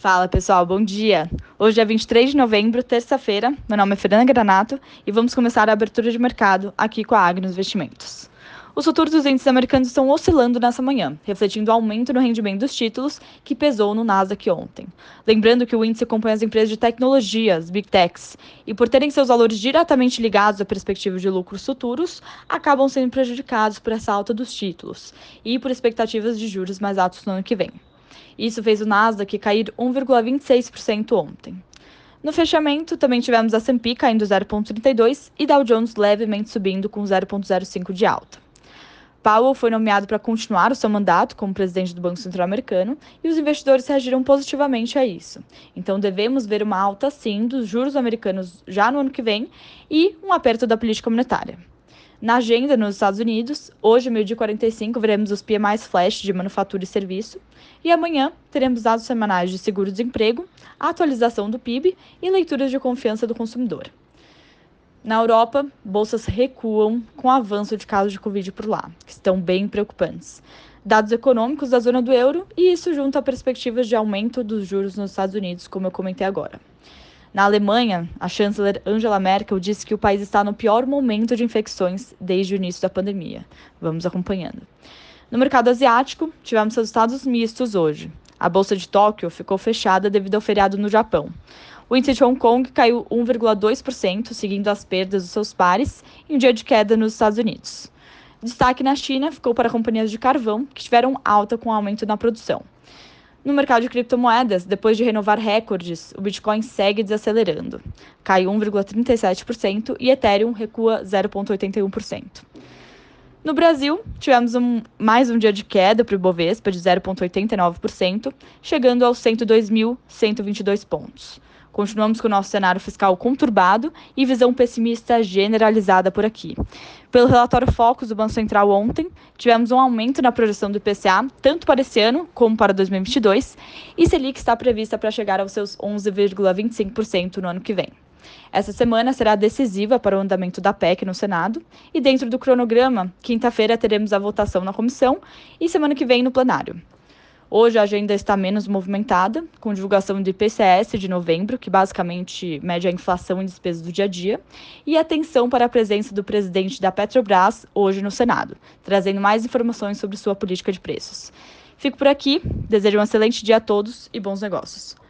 Fala pessoal, bom dia! Hoje é 23 de novembro, terça-feira. Meu nome é Fernanda Granato e vamos começar a abertura de mercado aqui com a Agnos Investimentos. Os futuros dos índices americanos estão oscilando nessa manhã, refletindo o aumento no rendimento dos títulos que pesou no Nasdaq ontem. Lembrando que o índice acompanha as empresas de tecnologia, as Big Techs, e por terem seus valores diretamente ligados à perspectiva de lucros futuros, acabam sendo prejudicados por essa alta dos títulos e por expectativas de juros mais altos no ano que vem. Isso fez o Nasdaq cair 1,26% ontem. No fechamento, também tivemos a S&P caindo 0,32 e Dow Jones levemente subindo com 0,05 de alta. Powell foi nomeado para continuar o seu mandato como presidente do Banco Central Americano e os investidores reagiram positivamente a isso. Então devemos ver uma alta sim dos juros americanos já no ano que vem e um aperto da política monetária. Na agenda nos Estados Unidos, hoje, meio-dia 45, veremos os PMIs flash de manufatura e serviço. E amanhã teremos dados semanais de seguro-desemprego, atualização do PIB e leituras de confiança do consumidor. Na Europa, bolsas recuam com o avanço de casos de Covid por lá, que estão bem preocupantes. Dados econômicos da zona do euro e isso junto a perspectivas de aumento dos juros nos Estados Unidos, como eu comentei agora. Na Alemanha, a chanceler Angela Merkel disse que o país está no pior momento de infecções desde o início da pandemia. Vamos acompanhando. No mercado asiático, tivemos resultados mistos hoje. A bolsa de Tóquio ficou fechada devido ao feriado no Japão. O índice de Hong Kong caiu 1,2%, seguindo as perdas dos seus pares, em um dia de queda nos Estados Unidos. Destaque na China ficou para companhias de carvão, que tiveram alta com o aumento na produção. No mercado de criptomoedas, depois de renovar recordes, o Bitcoin segue desacelerando. Cai 1,37% e Ethereum recua 0,81%. No Brasil, tivemos um, mais um dia de queda para o Ibovespa de 0,89%, chegando aos 102.122 pontos. Continuamos com o nosso cenário fiscal conturbado e visão pessimista generalizada por aqui. Pelo relatório Focus do Banco Central ontem, tivemos um aumento na projeção do IPCA, tanto para esse ano como para 2022, e Selic está prevista para chegar aos seus 11,25% no ano que vem. Essa semana será decisiva para o andamento da PEC no Senado e, dentro do cronograma, quinta-feira teremos a votação na comissão e semana que vem no plenário. Hoje a agenda está menos movimentada, com divulgação do IPCS de novembro, que basicamente mede a inflação e despesas do dia a dia, e atenção para a presença do presidente da Petrobras hoje no Senado, trazendo mais informações sobre sua política de preços. Fico por aqui, desejo um excelente dia a todos e bons negócios.